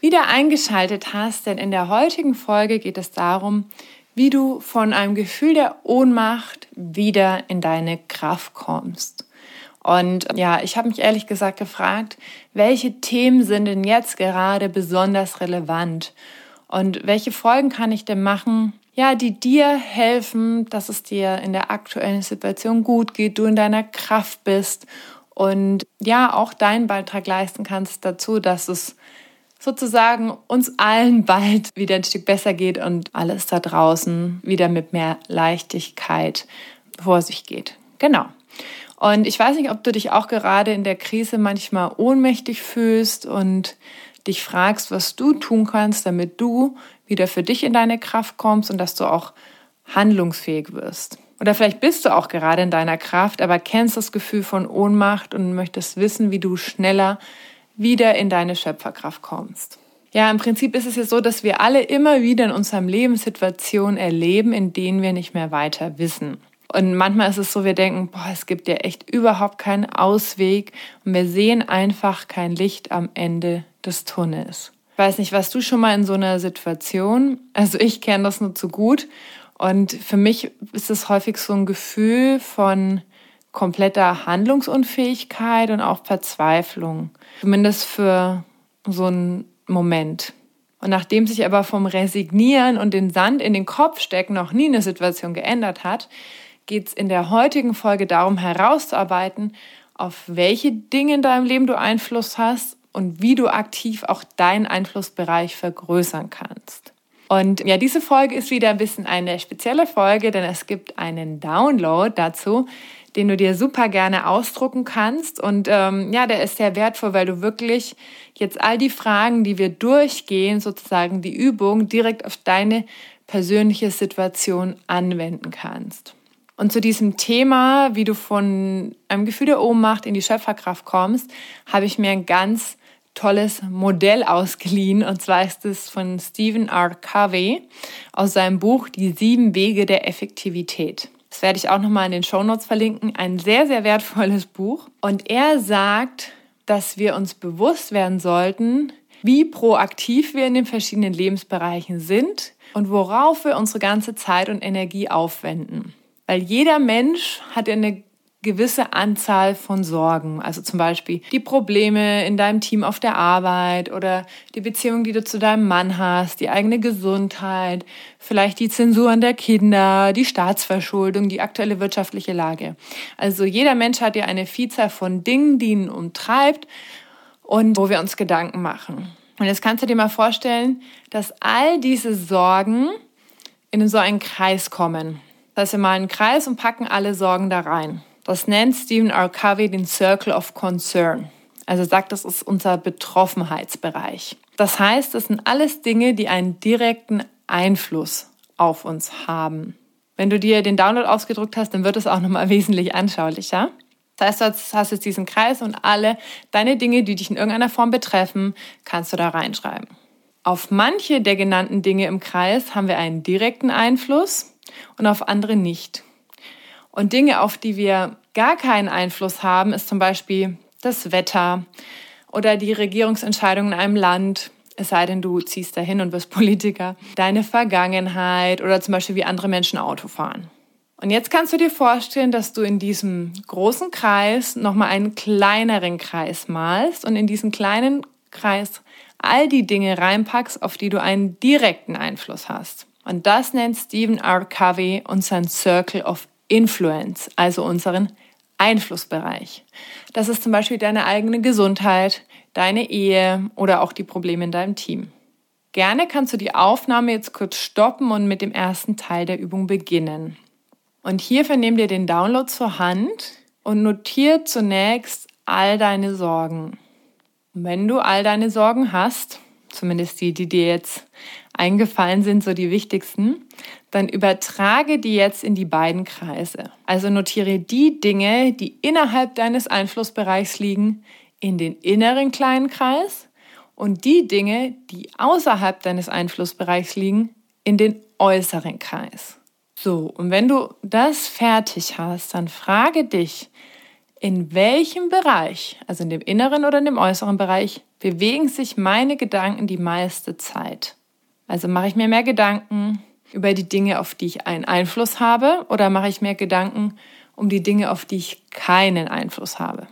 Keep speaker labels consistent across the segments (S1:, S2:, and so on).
S1: wieder eingeschaltet hast, denn in der heutigen Folge geht es darum, wie du von einem Gefühl der Ohnmacht wieder in deine Kraft kommst. Und ja, ich habe mich ehrlich gesagt gefragt, welche Themen sind denn jetzt gerade besonders relevant und welche Folgen kann ich denn machen, ja, die dir helfen, dass es dir in der aktuellen Situation gut geht, du in deiner Kraft bist und ja, auch deinen Beitrag leisten kannst dazu, dass es sozusagen uns allen bald wieder ein Stück besser geht und alles da draußen wieder mit mehr Leichtigkeit vor sich geht. Genau. Und ich weiß nicht, ob du dich auch gerade in der Krise manchmal ohnmächtig fühlst und dich fragst, was du tun kannst, damit du wieder für dich in deine Kraft kommst und dass du auch handlungsfähig wirst. Oder vielleicht bist du auch gerade in deiner Kraft, aber kennst das Gefühl von Ohnmacht und möchtest wissen, wie du schneller wieder in deine Schöpferkraft kommst. Ja, im Prinzip ist es ja so, dass wir alle immer wieder in unserem Leben Situationen erleben, in denen wir nicht mehr weiter wissen. Und manchmal ist es so, wir denken, boah, es gibt ja echt überhaupt keinen Ausweg und wir sehen einfach kein Licht am Ende des Tunnels. Ich weiß nicht, was du schon mal in so einer Situation? Also ich kenne das nur zu gut. Und für mich ist es häufig so ein Gefühl von kompletter Handlungsunfähigkeit und auch Verzweiflung. Zumindest für so einen Moment. Und nachdem sich aber vom Resignieren und den Sand in den Kopf stecken noch nie eine Situation geändert hat, geht es in der heutigen Folge darum herauszuarbeiten, auf welche Dinge in deinem Leben du Einfluss hast und wie du aktiv auch deinen Einflussbereich vergrößern kannst. Und ja, diese Folge ist wieder ein bisschen eine spezielle Folge, denn es gibt einen Download dazu, den du dir super gerne ausdrucken kannst. Und ähm, ja, der ist sehr wertvoll, weil du wirklich jetzt all die Fragen, die wir durchgehen, sozusagen die Übung direkt auf deine persönliche Situation anwenden kannst. Und zu diesem Thema, wie du von einem Gefühl der Ohnmacht in die Schöpferkraft kommst, habe ich mir ein ganz tolles Modell ausgeliehen. Und zwar ist es von Stephen R. Covey aus seinem Buch Die sieben Wege der Effektivität. Das werde ich auch nochmal in den Shownotes verlinken. Ein sehr, sehr wertvolles Buch. Und er sagt, dass wir uns bewusst werden sollten, wie proaktiv wir in den verschiedenen Lebensbereichen sind und worauf wir unsere ganze Zeit und Energie aufwenden. Weil jeder Mensch hat eine gewisse Anzahl von Sorgen. Also zum Beispiel die Probleme in deinem Team auf der Arbeit oder die Beziehung, die du zu deinem Mann hast, die eigene Gesundheit, vielleicht die Zensuren der Kinder, die Staatsverschuldung, die aktuelle wirtschaftliche Lage. Also jeder Mensch hat ja eine Vielzahl von Dingen, die ihn umtreibt und wo wir uns Gedanken machen. Und jetzt kannst du dir mal vorstellen, dass all diese Sorgen in so einen Kreis kommen. Das heißt, wir malen einen Kreis und packen alle Sorgen da rein. Das nennt Stephen R. Covey den Circle of Concern. Also sagt, das ist unser Betroffenheitsbereich. Das heißt, das sind alles Dinge, die einen direkten Einfluss auf uns haben. Wenn du dir den Download ausgedruckt hast, dann wird es auch nochmal wesentlich anschaulicher. Das heißt, du hast jetzt diesen Kreis und alle deine Dinge, die dich in irgendeiner Form betreffen, kannst du da reinschreiben. Auf manche der genannten Dinge im Kreis haben wir einen direkten Einfluss und auf andere nicht. Und Dinge, auf die wir gar keinen Einfluss haben, ist zum Beispiel das Wetter oder die Regierungsentscheidungen in einem Land, es sei denn, du ziehst dahin und wirst Politiker, deine Vergangenheit oder zum Beispiel wie andere Menschen Auto fahren. Und jetzt kannst du dir vorstellen, dass du in diesem großen Kreis nochmal einen kleineren Kreis malst und in diesen kleinen Kreis all die Dinge reinpackst, auf die du einen direkten Einfluss hast. Und das nennt Stephen R. Covey unseren Circle of Influence, also unseren Einflussbereich. Das ist zum Beispiel deine eigene Gesundheit, deine Ehe oder auch die Probleme in deinem Team. Gerne kannst du die Aufnahme jetzt kurz stoppen und mit dem ersten Teil der Übung beginnen. Und hierfür nimm dir den Download zur Hand und notiere zunächst all deine Sorgen. Wenn du all deine Sorgen hast, zumindest die, die dir jetzt eingefallen sind, so die wichtigsten, dann übertrage die jetzt in die beiden Kreise. Also notiere die Dinge, die innerhalb deines Einflussbereichs liegen, in den inneren kleinen Kreis und die Dinge, die außerhalb deines Einflussbereichs liegen, in den äußeren Kreis. So, und wenn du das fertig hast, dann frage dich, in welchem Bereich, also in dem inneren oder in dem äußeren Bereich, bewegen sich meine Gedanken die meiste Zeit? Also mache ich mir mehr Gedanken über die Dinge, auf die ich einen Einfluss habe, oder mache ich mehr Gedanken um die Dinge, auf die ich keinen Einfluss habe?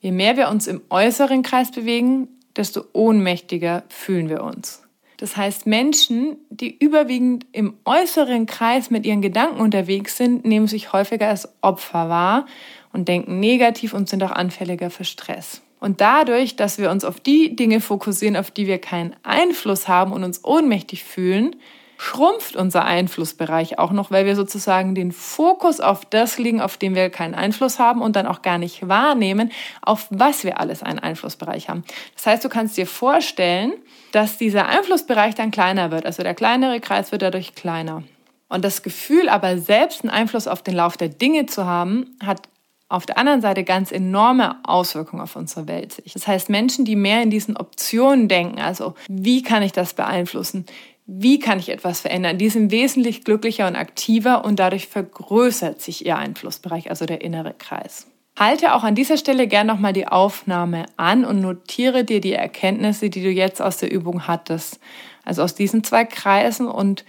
S1: Je mehr wir uns im äußeren Kreis bewegen, desto ohnmächtiger fühlen wir uns. Das heißt, Menschen, die überwiegend im äußeren Kreis mit ihren Gedanken unterwegs sind, nehmen sich häufiger als Opfer wahr und denken negativ und sind auch anfälliger für Stress. Und dadurch, dass wir uns auf die Dinge fokussieren, auf die wir keinen Einfluss haben und uns ohnmächtig fühlen, schrumpft unser Einflussbereich auch noch, weil wir sozusagen den Fokus auf das legen, auf dem wir keinen Einfluss haben und dann auch gar nicht wahrnehmen, auf was wir alles einen Einflussbereich haben. Das heißt, du kannst dir vorstellen, dass dieser Einflussbereich dann kleiner wird. Also der kleinere Kreis wird dadurch kleiner. Und das Gefühl aber selbst einen Einfluss auf den Lauf der Dinge zu haben, hat auf der anderen Seite ganz enorme Auswirkungen auf unsere Welt. Das heißt, Menschen, die mehr in diesen Optionen denken, also wie kann ich das beeinflussen? Wie kann ich etwas verändern? Die sind wesentlich glücklicher und aktiver und dadurch vergrößert sich ihr Einflussbereich, also der innere Kreis. Halte auch an dieser Stelle gern nochmal die Aufnahme an und notiere dir die Erkenntnisse, die du jetzt aus der Übung hattest. Also aus diesen zwei Kreisen und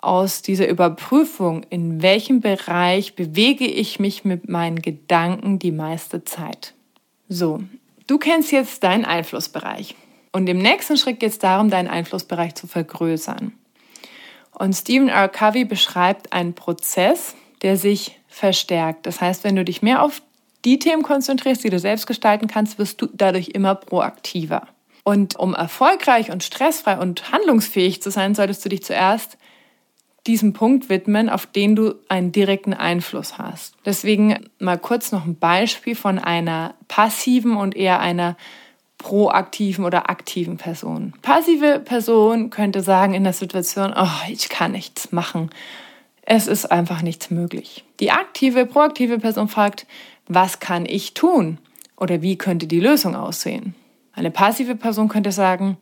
S1: aus dieser Überprüfung, in welchem Bereich bewege ich mich mit meinen Gedanken die meiste Zeit. So, du kennst jetzt deinen Einflussbereich. Und im nächsten Schritt geht es darum, deinen Einflussbereich zu vergrößern. Und Stephen R. Covey beschreibt einen Prozess, der sich verstärkt. Das heißt, wenn du dich mehr auf die Themen konzentrierst, die du selbst gestalten kannst, wirst du dadurch immer proaktiver. Und um erfolgreich und stressfrei und handlungsfähig zu sein, solltest du dich zuerst diesem Punkt widmen, auf den du einen direkten Einfluss hast. Deswegen mal kurz noch ein Beispiel von einer passiven und eher einer proaktiven oder aktiven Person. Passive Person könnte sagen in der Situation, oh, ich kann nichts machen. Es ist einfach nichts möglich. Die aktive, proaktive Person fragt, was kann ich tun? Oder wie könnte die Lösung aussehen? Eine passive Person könnte sagen,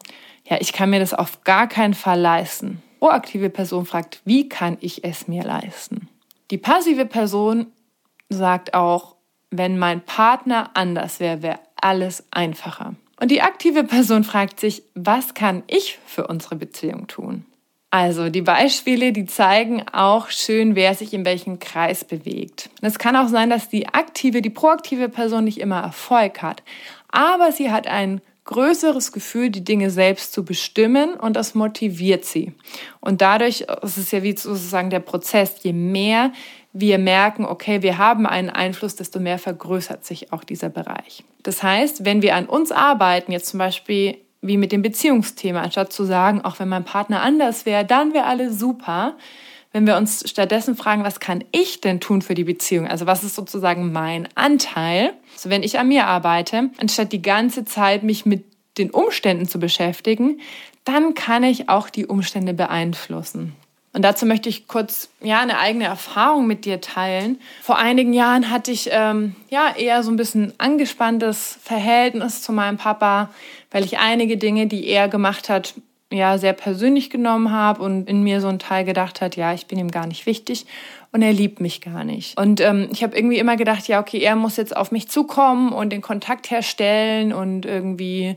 S1: ja, ich kann mir das auf gar keinen Fall leisten. Proaktive Person fragt, wie kann ich es mir leisten? Die passive Person sagt auch, wenn mein Partner anders wäre, wäre alles einfacher. Und die aktive Person fragt sich, was kann ich für unsere Beziehung tun? Also die Beispiele, die zeigen auch schön, wer sich in welchem Kreis bewegt. es kann auch sein, dass die aktive, die proaktive Person nicht immer Erfolg hat, aber sie hat ein größeres Gefühl, die Dinge selbst zu bestimmen und das motiviert sie. Und dadurch, es ist ja wie sozusagen der Prozess, je mehr wir merken, okay, wir haben einen Einfluss, desto mehr vergrößert sich auch dieser Bereich. Das heißt, wenn wir an uns arbeiten, jetzt zum Beispiel wie mit dem Beziehungsthema, anstatt zu sagen, auch wenn mein Partner anders wäre, dann wäre alles super, wenn wir uns stattdessen fragen, was kann ich denn tun für die Beziehung? Also was ist sozusagen mein Anteil? So wenn ich an mir arbeite, anstatt die ganze Zeit mich mit den Umständen zu beschäftigen, dann kann ich auch die Umstände beeinflussen. Und dazu möchte ich kurz ja eine eigene Erfahrung mit dir teilen. Vor einigen Jahren hatte ich ähm, ja eher so ein bisschen angespanntes Verhältnis zu meinem Papa, weil ich einige Dinge, die er gemacht hat, ja sehr persönlich genommen habe und in mir so ein Teil gedacht hat, ja ich bin ihm gar nicht wichtig und er liebt mich gar nicht. Und ähm, ich habe irgendwie immer gedacht, ja okay, er muss jetzt auf mich zukommen und den Kontakt herstellen und irgendwie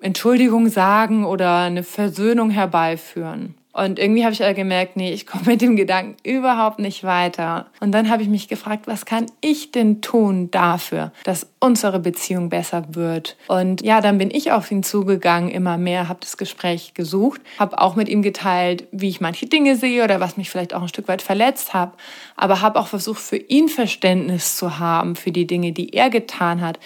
S1: Entschuldigung sagen oder eine Versöhnung herbeiführen. Und irgendwie habe ich aber gemerkt, nee, ich komme mit dem Gedanken überhaupt nicht weiter. Und dann habe ich mich gefragt, was kann ich denn tun dafür, dass unsere Beziehung besser wird? Und ja, dann bin ich auf ihn zugegangen, immer mehr, habe das Gespräch gesucht, habe auch mit ihm geteilt, wie ich manche Dinge sehe oder was mich vielleicht auch ein Stück weit verletzt habe, aber habe auch versucht, für ihn Verständnis zu haben für die Dinge, die er getan hat,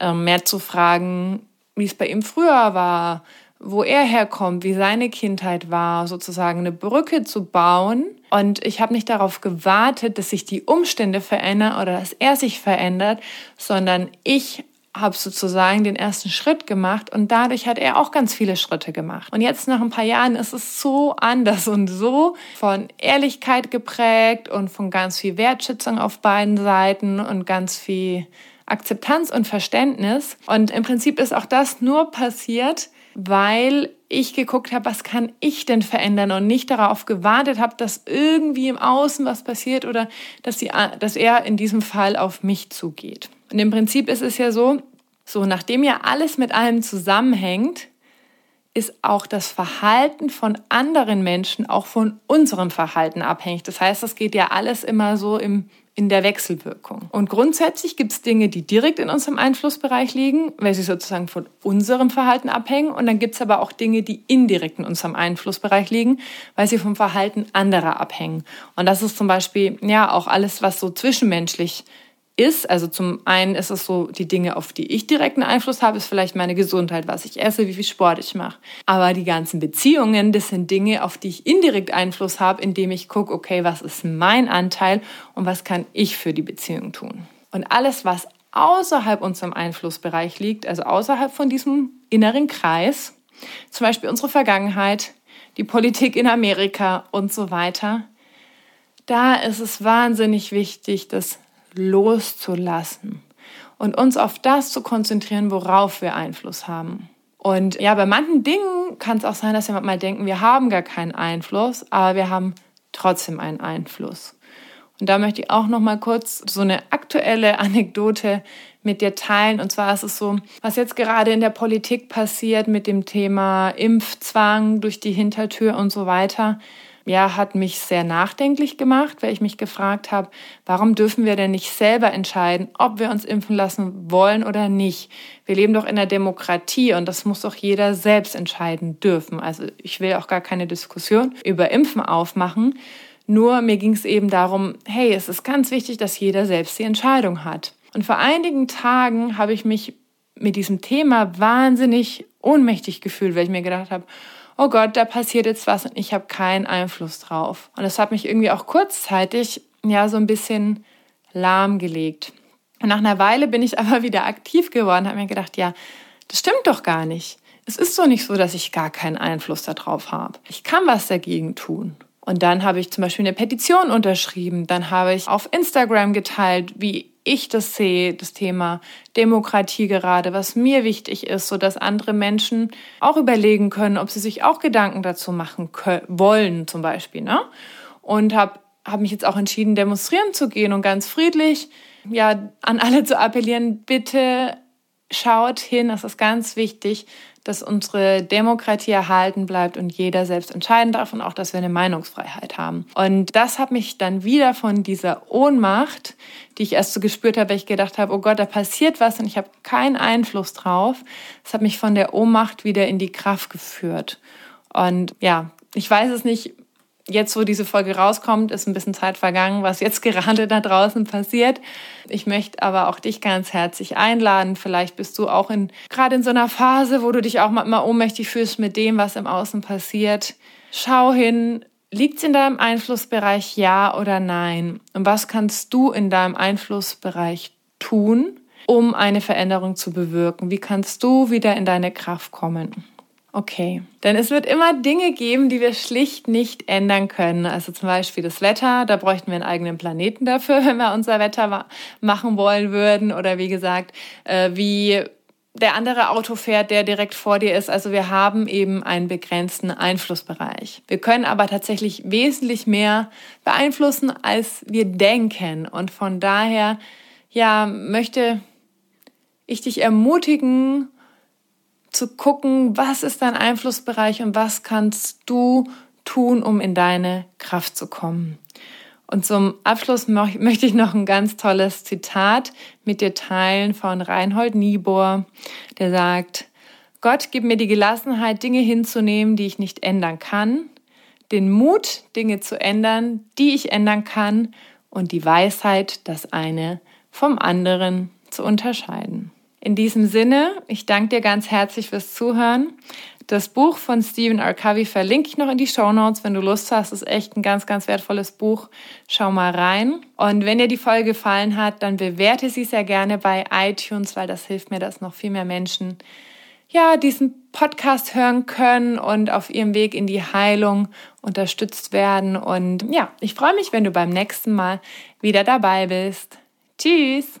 S1: ähm, mehr zu fragen, wie es bei ihm früher war, wo er herkommt, wie seine Kindheit war, sozusagen eine Brücke zu bauen. Und ich habe nicht darauf gewartet, dass sich die Umstände verändern oder dass er sich verändert, sondern ich habe sozusagen den ersten Schritt gemacht und dadurch hat er auch ganz viele Schritte gemacht. Und jetzt nach ein paar Jahren ist es so anders und so von Ehrlichkeit geprägt und von ganz viel Wertschätzung auf beiden Seiten und ganz viel Akzeptanz und Verständnis. Und im Prinzip ist auch das nur passiert, weil ich geguckt habe, was kann ich denn verändern und nicht darauf gewartet habe, dass irgendwie im Außen was passiert oder dass, sie, dass er in diesem Fall auf mich zugeht. Und im Prinzip ist es ja so, so nachdem ja alles mit allem zusammenhängt, ist auch das Verhalten von anderen Menschen auch von unserem Verhalten abhängig. Das heißt, das geht ja alles immer so im, in der Wechselwirkung. Und grundsätzlich gibt es Dinge, die direkt in unserem Einflussbereich liegen, weil sie sozusagen von unserem Verhalten abhängen. Und dann gibt es aber auch Dinge, die indirekt in unserem Einflussbereich liegen, weil sie vom Verhalten anderer abhängen. Und das ist zum Beispiel ja auch alles, was so zwischenmenschlich ist. Also zum einen ist es so, die Dinge, auf die ich direkten Einfluss habe, ist vielleicht meine Gesundheit, was ich esse, wie viel Sport ich mache. Aber die ganzen Beziehungen, das sind Dinge, auf die ich indirekt Einfluss habe, indem ich gucke, okay, was ist mein Anteil und was kann ich für die Beziehung tun. Und alles, was außerhalb unserem Einflussbereich liegt, also außerhalb von diesem inneren Kreis, zum Beispiel unsere Vergangenheit, die Politik in Amerika und so weiter, da ist es wahnsinnig wichtig, dass loszulassen und uns auf das zu konzentrieren, worauf wir Einfluss haben. Und ja, bei manchen Dingen kann es auch sein, dass wir mal denken, wir haben gar keinen Einfluss, aber wir haben trotzdem einen Einfluss. Und da möchte ich auch noch mal kurz so eine aktuelle Anekdote mit dir teilen. Und zwar ist es so, was jetzt gerade in der Politik passiert mit dem Thema Impfzwang durch die Hintertür und so weiter ja, hat mich sehr nachdenklich gemacht, weil ich mich gefragt habe, warum dürfen wir denn nicht selber entscheiden, ob wir uns impfen lassen wollen oder nicht? Wir leben doch in der Demokratie und das muss doch jeder selbst entscheiden dürfen. Also ich will auch gar keine Diskussion über Impfen aufmachen. Nur mir ging es eben darum, hey, es ist ganz wichtig, dass jeder selbst die Entscheidung hat. Und vor einigen Tagen habe ich mich mit diesem Thema wahnsinnig ohnmächtig gefühlt, weil ich mir gedacht habe, oh Gott, da passiert jetzt was und ich habe keinen Einfluss drauf. Und das hat mich irgendwie auch kurzzeitig ja so ein bisschen lahmgelegt. Und nach einer Weile bin ich aber wieder aktiv geworden, habe mir gedacht, ja, das stimmt doch gar nicht. Es ist doch nicht so, dass ich gar keinen Einfluss darauf habe. Ich kann was dagegen tun. Und dann habe ich zum Beispiel eine Petition unterschrieben. Dann habe ich auf Instagram geteilt, wie ich das sehe, das Thema Demokratie gerade, was mir wichtig ist, so dass andere Menschen auch überlegen können, ob sie sich auch Gedanken dazu machen können, wollen, zum Beispiel. Ne? Und habe hab mich jetzt auch entschieden, demonstrieren zu gehen und ganz friedlich ja an alle zu appellieren, bitte schaut hin, das ist ganz wichtig, dass unsere Demokratie erhalten bleibt und jeder selbst entscheiden darf und auch, dass wir eine Meinungsfreiheit haben. Und das hat mich dann wieder von dieser Ohnmacht, die ich erst so gespürt habe, weil ich gedacht habe, oh Gott, da passiert was und ich habe keinen Einfluss drauf. Das hat mich von der Ohnmacht wieder in die Kraft geführt. Und ja, ich weiß es nicht, jetzt, wo diese Folge rauskommt, ist ein bisschen Zeit vergangen, was jetzt gerade da draußen passiert. Ich möchte aber auch dich ganz herzlich einladen. Vielleicht bist du auch in, gerade in so einer Phase, wo du dich auch mal ohnmächtig fühlst mit dem, was im Außen passiert. Schau hin, liegt es in deinem Einflussbereich ja oder nein? Und was kannst du in deinem Einflussbereich tun, um eine Veränderung zu bewirken? Wie kannst du wieder in deine Kraft kommen? Okay, denn es wird immer Dinge geben, die wir schlicht nicht ändern können. Also zum Beispiel das Wetter, da bräuchten wir einen eigenen Planeten dafür, wenn wir unser Wetter machen wollen würden. Oder wie gesagt, äh, wie der andere Auto fährt, der direkt vor dir ist. Also wir haben eben einen begrenzten Einflussbereich. Wir können aber tatsächlich wesentlich mehr beeinflussen, als wir denken. Und von daher, ja, möchte ich dich ermutigen, zu gucken, was ist dein Einflussbereich und was kannst du tun, um in deine Kraft zu kommen. Und zum Abschluss möchte ich noch ein ganz tolles Zitat mit dir teilen von Reinhold Niebuhr, der sagt, Gott gibt mir die Gelassenheit, Dinge hinzunehmen, die ich nicht ändern kann, den Mut, Dinge zu ändern, die ich ändern kann und die Weisheit, das eine vom anderen zu unterscheiden. In diesem Sinne, ich danke dir ganz herzlich fürs Zuhören. Das Buch von Stephen R. Covey verlinke ich noch in die Show Notes, wenn du Lust hast. Ist echt ein ganz, ganz wertvolles Buch. Schau mal rein. Und wenn dir die Folge gefallen hat, dann bewerte sie sehr gerne bei iTunes, weil das hilft mir, dass noch viel mehr Menschen ja, diesen Podcast hören können und auf ihrem Weg in die Heilung unterstützt werden. Und ja, ich freue mich, wenn du beim nächsten Mal wieder dabei bist. Tschüss!